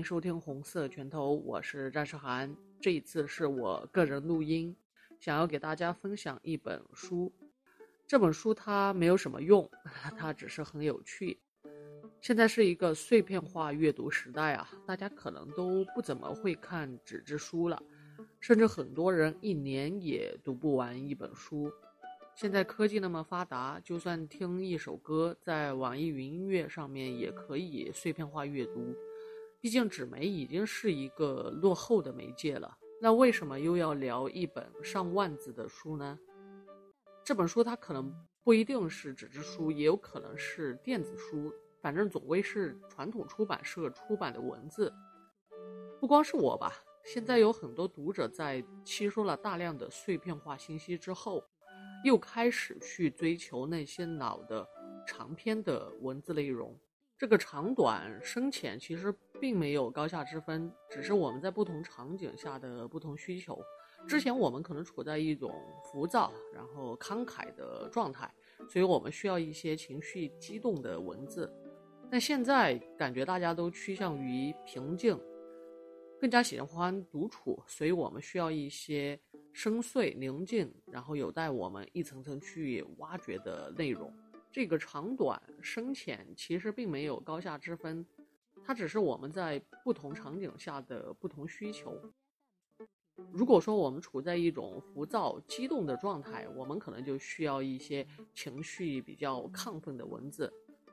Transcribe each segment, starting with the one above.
迎收听红色拳头，我是战士涵。这一次是我个人录音，想要给大家分享一本书。这本书它没有什么用，它只是很有趣。现在是一个碎片化阅读时代啊，大家可能都不怎么会看纸质书了，甚至很多人一年也读不完一本书。现在科技那么发达，就算听一首歌，在网易云音乐上面也可以碎片化阅读。毕竟纸媒已经是一个落后的媒介了，那为什么又要聊一本上万字的书呢？这本书它可能不一定是纸质书，也有可能是电子书，反正总归是传统出版社出版的文字。不光是我吧，现在有很多读者在吸收了大量的碎片化信息之后。又开始去追求那些老的长篇的文字内容，这个长短深浅其实并没有高下之分，只是我们在不同场景下的不同需求。之前我们可能处在一种浮躁然后慷慨的状态，所以我们需要一些情绪激动的文字，但现在感觉大家都趋向于平静。更加喜欢独处，所以我们需要一些深邃、宁静，然后有待我们一层层去挖掘的内容。这个长短深浅其实并没有高下之分，它只是我们在不同场景下的不同需求。如果说我们处在一种浮躁、激动的状态，我们可能就需要一些情绪比较亢奋的文字；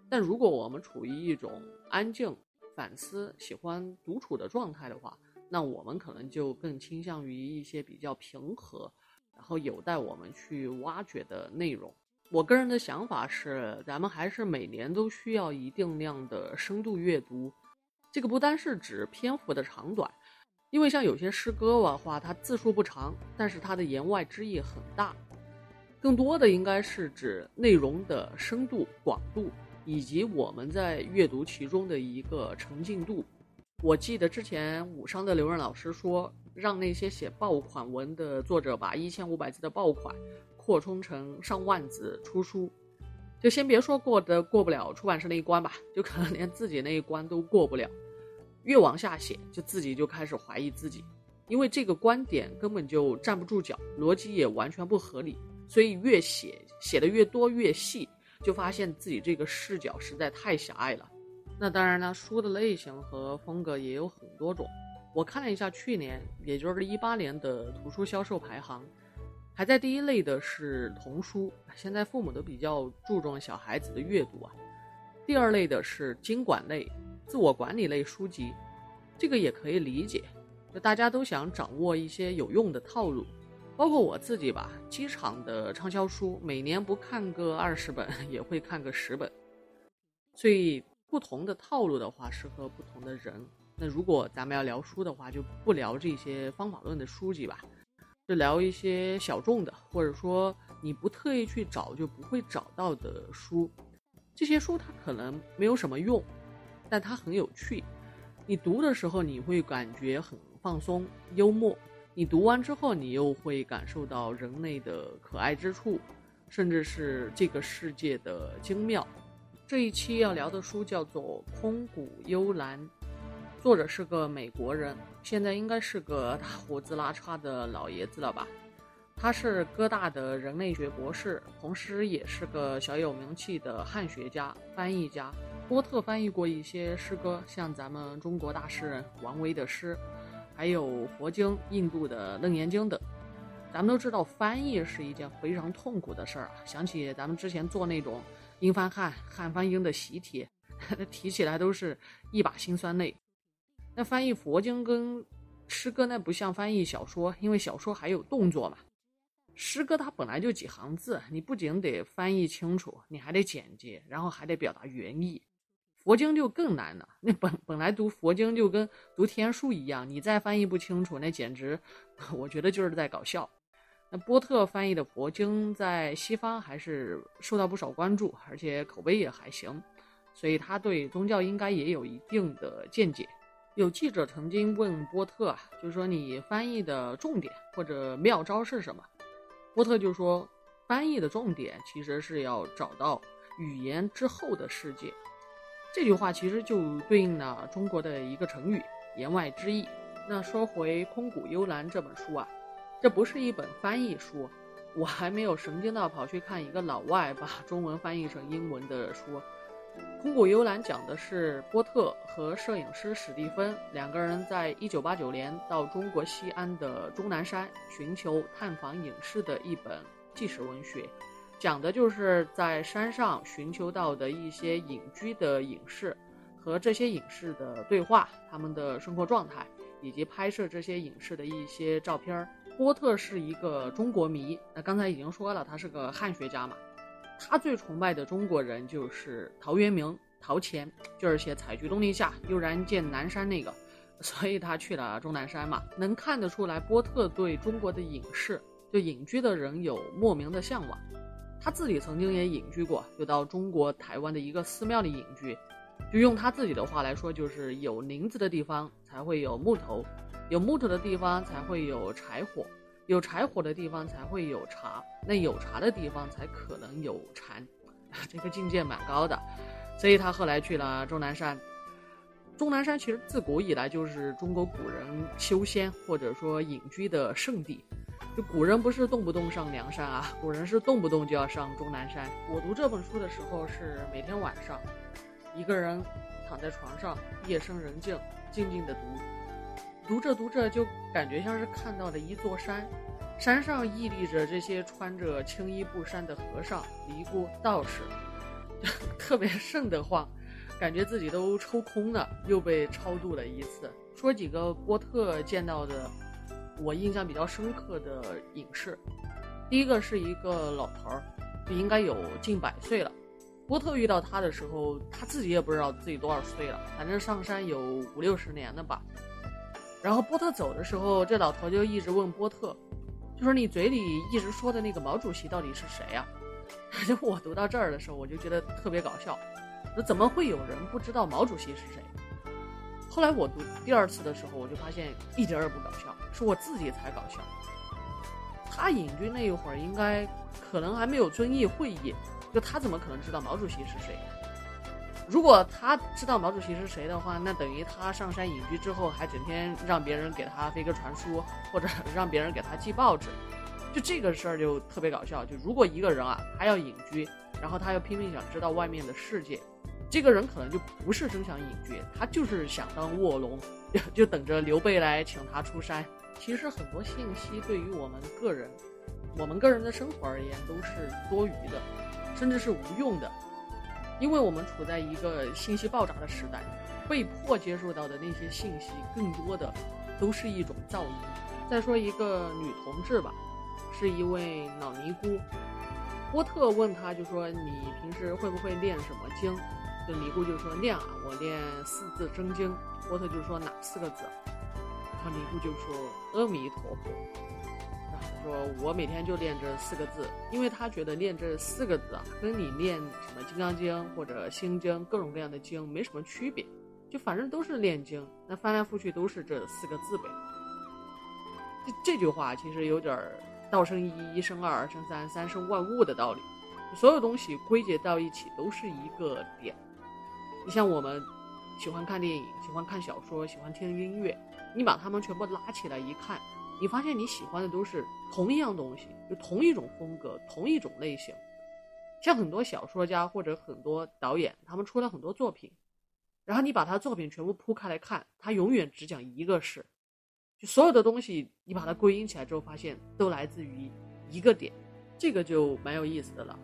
但如果我们处于一种安静，反思喜欢独处的状态的话，那我们可能就更倾向于一些比较平和，然后有待我们去挖掘的内容。我个人的想法是，咱们还是每年都需要一定量的深度阅读。这个不单是指篇幅的长短，因为像有些诗歌的话，它字数不长，但是它的言外之意很大。更多的应该是指内容的深度广度。以及我们在阅读其中的一个沉浸度。我记得之前武商的刘润老师说，让那些写爆款文的作者把一千五百字的爆款扩充成上万字出书，就先别说过的过不了出版社那一关吧，就可能连自己那一关都过不了。越往下写，就自己就开始怀疑自己，因为这个观点根本就站不住脚，逻辑也完全不合理，所以越写写的越多越细。就发现自己这个视角实在太狭隘了。那当然呢，书的类型和风格也有很多种。我看了一下去年，也就是一八年的图书销售排行，排在第一类的是童书。现在父母都比较注重小孩子的阅读啊。第二类的是经管类、自我管理类书籍，这个也可以理解，就大家都想掌握一些有用的套路。包括我自己吧，机场的畅销书每年不看个二十本，也会看个十本。所以不同的套路的话，适合不同的人。那如果咱们要聊书的话，就不聊这些方法论的书籍吧，就聊一些小众的，或者说你不特意去找就不会找到的书。这些书它可能没有什么用，但它很有趣。你读的时候你会感觉很放松、幽默。你读完之后，你又会感受到人类的可爱之处，甚至是这个世界的精妙。这一期要聊的书叫做《空谷幽兰》，作者是个美国人，现在应该是个大胡子拉碴的老爷子了吧？他是哥大的人类学博士，同时也是个小有名气的汉学家、翻译家。波特翻译过一些诗歌，像咱们中国大诗人王维的诗。还有佛经、印度的楞严经等，咱们都知道翻译是一件非常痛苦的事儿啊。想起咱们之前做那种英翻汉、汉翻英的习题，提起来都是一把辛酸泪。那翻译佛经跟诗歌，那不像翻译小说，因为小说还有动作嘛。诗歌它本来就几行字，你不仅得翻译清楚，你还得简洁，然后还得表达原意。佛经就更难了，那本本来读佛经就跟读天书一样，你再翻译不清楚，那简直，我觉得就是在搞笑。那波特翻译的佛经在西方还是受到不少关注，而且口碑也还行，所以他对宗教应该也有一定的见解。有记者曾经问波特啊，就说你翻译的重点或者妙招是什么？波特就说，翻译的重点其实是要找到语言之后的世界。这句话其实就对应了中国的一个成语“言外之意”。那说回《空谷幽兰》这本书啊，这不是一本翻译书，我还没有神经到跑去看一个老外把中文翻译成英文的书。《空谷幽兰》讲的是波特和摄影师史蒂芬两个人在一九八九年到中国西安的终南山寻求探访隐士的一本纪实文学，讲的就是在山上寻求到的一些隐居的隐士和这些隐士的对话，他们的生活状态。以及拍摄这些影视的一些照片。波特是一个中国迷，那刚才已经说了，他是个汉学家嘛。他最崇拜的中国人就是陶渊明，陶潜，就是写“采菊东篱下，悠然见南山”那个，所以他去了终南山嘛。能看得出来，波特对中国的隐士，就隐居的人有莫名的向往。他自己曾经也隐居过，就到中国台湾的一个寺庙里隐居。就用他自己的话来说，就是有林子的地方才会有木头，有木头的地方才会有柴火，有柴火的地方才会有茶，那有茶的地方才可能有禅，这个境界蛮高的。所以他后来去了终南山。终南山其实自古以来就是中国古人修仙或者说隐居的圣地。就古人不是动不动上梁山啊，古人是动不动就要上终南山。我读这本书的时候是每天晚上。一个人躺在床上，夜深人静，静静的读，读着读着就感觉像是看到了一座山，山上屹立着这些穿着青衣布衫的和尚、尼姑、道士，特别瘆得慌，感觉自己都抽空了，又被超度了一次。说几个波特见到的，我印象比较深刻的隐士，第一个是一个老头儿，应该有近百岁了。波特遇到他的时候，他自己也不知道自己多少岁了，反正上山有五六十年了吧。然后波特走的时候，这老头就一直问波特，就说你嘴里一直说的那个毛主席到底是谁呀？就我读到这儿的时候，我就觉得特别搞笑，那怎么会有人不知道毛主席是谁？后来我读第二次的时候，我就发现一点也不搞笑，是我自己才搞笑。他隐居那一会儿，应该可能还没有遵义会议。就他怎么可能知道毛主席是谁？如果他知道毛主席是谁的话，那等于他上山隐居之后，还整天让别人给他飞鸽传书，或者让别人给他寄报纸。就这个事儿就特别搞笑。就如果一个人啊，他要隐居，然后他又拼命想知道外面的世界，这个人可能就不是真想隐居，他就是想当卧龙，就等着刘备来请他出山。其实很多信息对于我们个人，我们个人的生活而言都是多余的。甚至是无用的，因为我们处在一个信息爆炸的时代，被迫接受到的那些信息，更多的都是一种噪音。再说一个女同志吧，是一位老尼姑。波特问她，就说你平时会不会念什么经？这尼姑就说念啊，我念四字真经。波特就说哪四个字？然后尼姑就说阿弥陀佛。说我每天就练这四个字，因为他觉得练这四个字啊，跟你练什么《金刚经》或者《心经》各种各样的经没什么区别，就反正都是练经，那翻来覆去都是这四个字呗。这这句话其实有点“道生一，一生二，二生三，三生万物”的道理，所有东西归结到一起都是一个点。你像我们喜欢看电影，喜欢看小说，喜欢听音乐，你把它们全部拉起来一看。你发现你喜欢的都是同一样东西，就同一种风格，同一种类型。像很多小说家或者很多导演，他们出了很多作品，然后你把他作品全部铺开来看，他永远只讲一个事，就所有的东西你把它归因起来之后，发现都来自于一个点，这个就蛮有意思的了。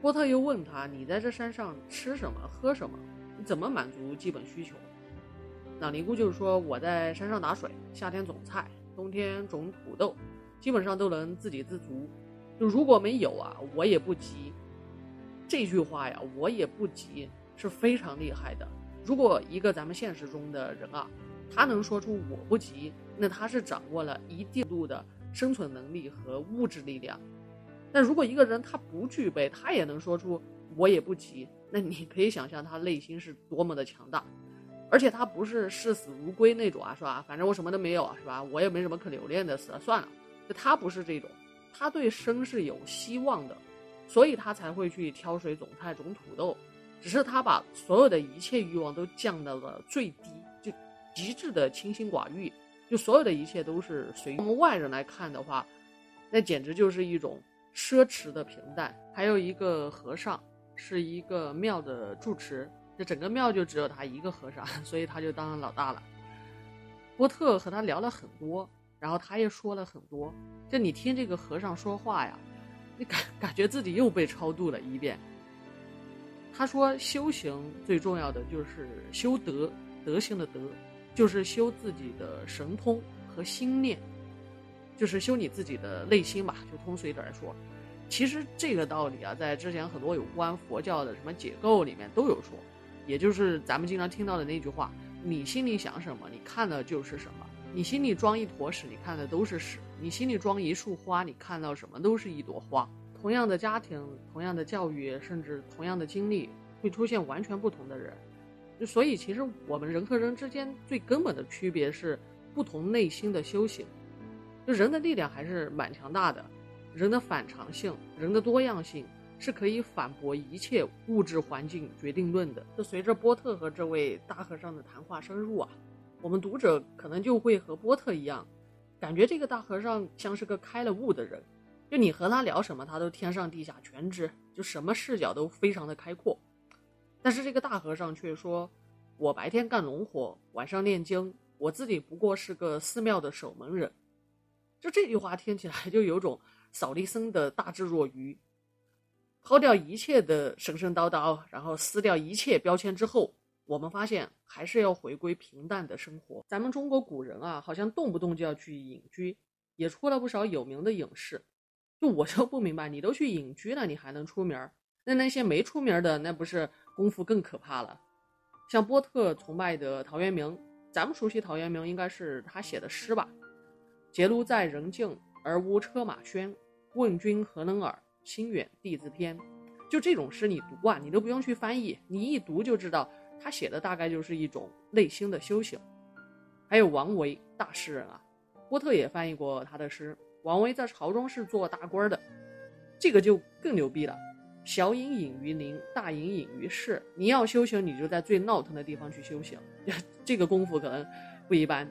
波特又问他：“你在这山上吃什么，喝什么？你怎么满足基本需求？”老尼姑就是说：“我在山上打水，夏天种菜。”冬天种土豆，基本上都能自给自足。就如果没有啊，我也不急。这句话呀，我也不急，是非常厉害的。如果一个咱们现实中的人啊，他能说出我不急，那他是掌握了一定度的生存能力和物质力量。但如果一个人他不具备，他也能说出我也不急，那你可以想象他内心是多么的强大。而且他不是视死如归那种啊，是吧？反正我什么都没有，是吧？我也没什么可留恋的，死了算了。就他不是这种，他对生是有希望的，所以他才会去挑水种菜种土豆，只是他把所有的一切欲望都降到了最低，就极致的清心寡欲，就所有的一切都是随我们外人来看的话，那简直就是一种奢侈的平淡。还有一个和尚，是一个庙的住持，这整个庙就只有他一个和尚，所以他就当老大了。波特和他聊了很多，然后他也说了很多。就你听这个和尚说话呀，你感感觉自己又被超度了一遍。他说，修行最重要的就是修德，德行的德，就是修自己的神通和心念，就是修你自己的内心吧。就通俗一点说，其实这个道理啊，在之前很多有关佛教的什么解构里面都有说，也就是咱们经常听到的那句话。你心里想什么，你看的就是什么。你心里装一坨屎，你看的都是屎；你心里装一束花，你看到什么都是一朵花。同样的家庭，同样的教育，甚至同样的经历，会出现完全不同的人。就所以，其实我们人和人之间最根本的区别是不同内心的修行。就人的力量还是蛮强大的，人的反常性，人的多样性。是可以反驳一切物质环境决定论的。就随着波特和这位大和尚的谈话深入啊，我们读者可能就会和波特一样，感觉这个大和尚像是个开了悟的人。就你和他聊什么，他都天上地下全知，就什么视角都非常的开阔。但是这个大和尚却说：“我白天干农活，晚上念经，我自己不过是个寺庙的守门人。”就这句话听起来就有种扫地僧的大智若愚。抛掉一切的神神叨叨，然后撕掉一切标签之后，我们发现还是要回归平淡的生活。咱们中国古人啊，好像动不动就要去隐居，也出了不少有名的隐士。就我就不明白，你都去隐居了，你还能出名？那那些没出名的，那不是功夫更可怕了？像波特崇拜的陶渊明，咱们熟悉陶渊明应该是他写的诗吧？“结庐在人境，而无车马喧。问君何能尔？”心远地自偏，就这种诗你读啊，你都不用去翻译，你一读就知道他写的大概就是一种内心的修行。还有王维大诗人啊，波特也翻译过他的诗。王维在朝中是做大官的，这个就更牛逼了。小隐隐于林，大隐隐于市。你要修行，你就在最闹腾的地方去修行，这个功夫可能不一般。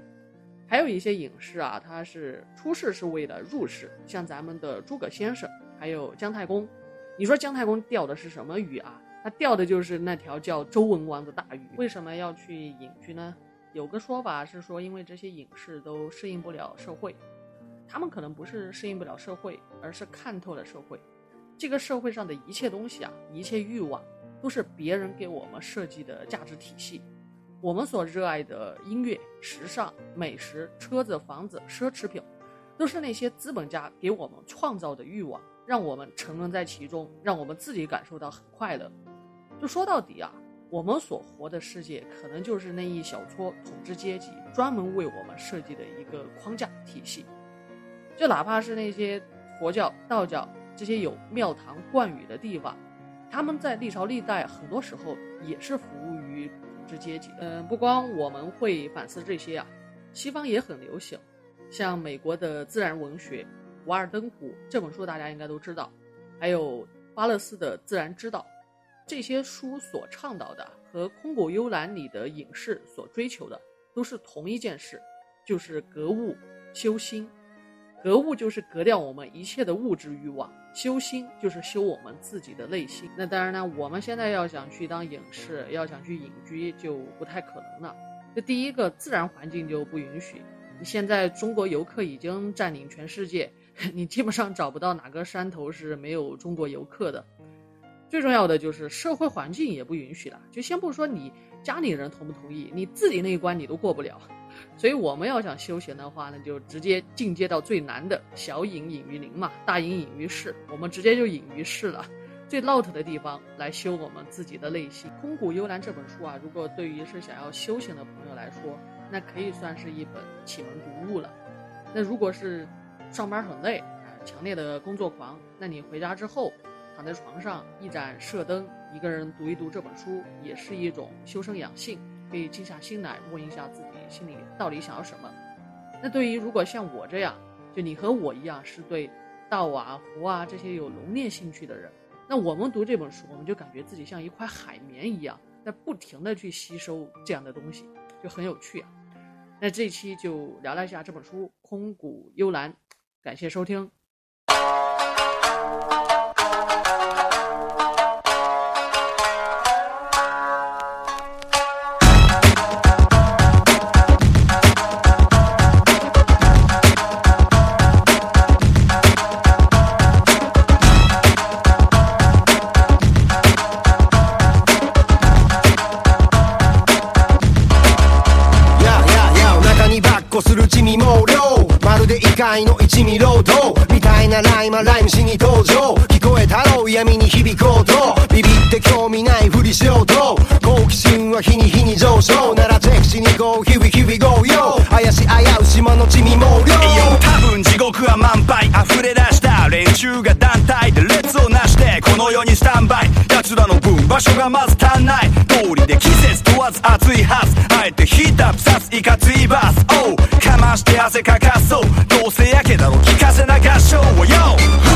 还有一些隐士啊，他是出世是为了入世，像咱们的诸葛先生。还有姜太公，你说姜太公钓的是什么鱼啊？他钓的就是那条叫周文王的大鱼。为什么要去隐居呢？有个说法是说，因为这些隐士都适应不了社会，他们可能不是适应不了社会，而是看透了社会。这个社会上的一切东西啊，一切欲望，都是别人给我们设计的价值体系。我们所热爱的音乐、时尚、美食、车子、房子、奢侈品，都是那些资本家给我们创造的欲望。让我们沉沦在其中，让我们自己感受到很快乐。就说到底啊，我们所活的世界可能就是那一小撮统治阶级专门为我们设计的一个框架体系。就哪怕是那些佛教、道教这些有庙堂冠宇的地方，他们在历朝历代很多时候也是服务于统治阶级。嗯，不光我们会反思这些啊，西方也很流行，像美国的自然文学。《瓦尔登湖》这本书大家应该都知道，还有巴勒斯的《自然之道》，这些书所倡导的和《空谷幽兰》里的隐士所追求的都是同一件事，就是格物修心。格物就是格掉我们一切的物质欲望，修心就是修我们自己的内心。那当然呢，我们现在要想去当隐士，要想去隐居就不太可能了。这第一个，自然环境就不允许。现在中国游客已经占领全世界。你基本上找不到哪个山头是没有中国游客的。最重要的就是社会环境也不允许了。就先不说你家里人同不同意，你自己那一关你都过不了。所以我们要想修行的话呢，就直接进阶到最难的小隐隐于林嘛，大隐隐于市。我们直接就隐于市了，最闹腾的地方来修我们自己的内心。《空谷幽兰》这本书啊，如果对于是想要修行的朋友来说，那可以算是一本启蒙读物了。那如果是上班很累啊，强烈的工作狂。那你回家之后，躺在床上一盏射灯，一个人读一读这本书，也是一种修身养性，可以静下心来问一下自己心里到底想要什么。那对于如果像我这样，就你和我一样是对道啊、佛啊这些有浓烈兴趣的人，那我们读这本书，我们就感觉自己像一块海绵一样，在不停的去吸收这样的东西，就很有趣啊。那这期就聊了一下这本书《空谷幽兰》，感谢收听。する地味猛量まるで異界の 一味労働みたいなライマライムしに登場聞こえたろう闇に響こうとビビって興味ないふりしようと好奇心は日に日に上昇ならチェックしに行こう日々日々 go よ怪し危う島の地味猛量多分地獄は満杯。溢れ出した連中が団体で列をなしてこの世にスタンバイ。奴らの分場所がまず足んない。通りで季節問わず暑いはず。あえてヒートアップさすいかついバス。おうかまして汗かかそう。どうせやけだろ聞かせな合唱をよ。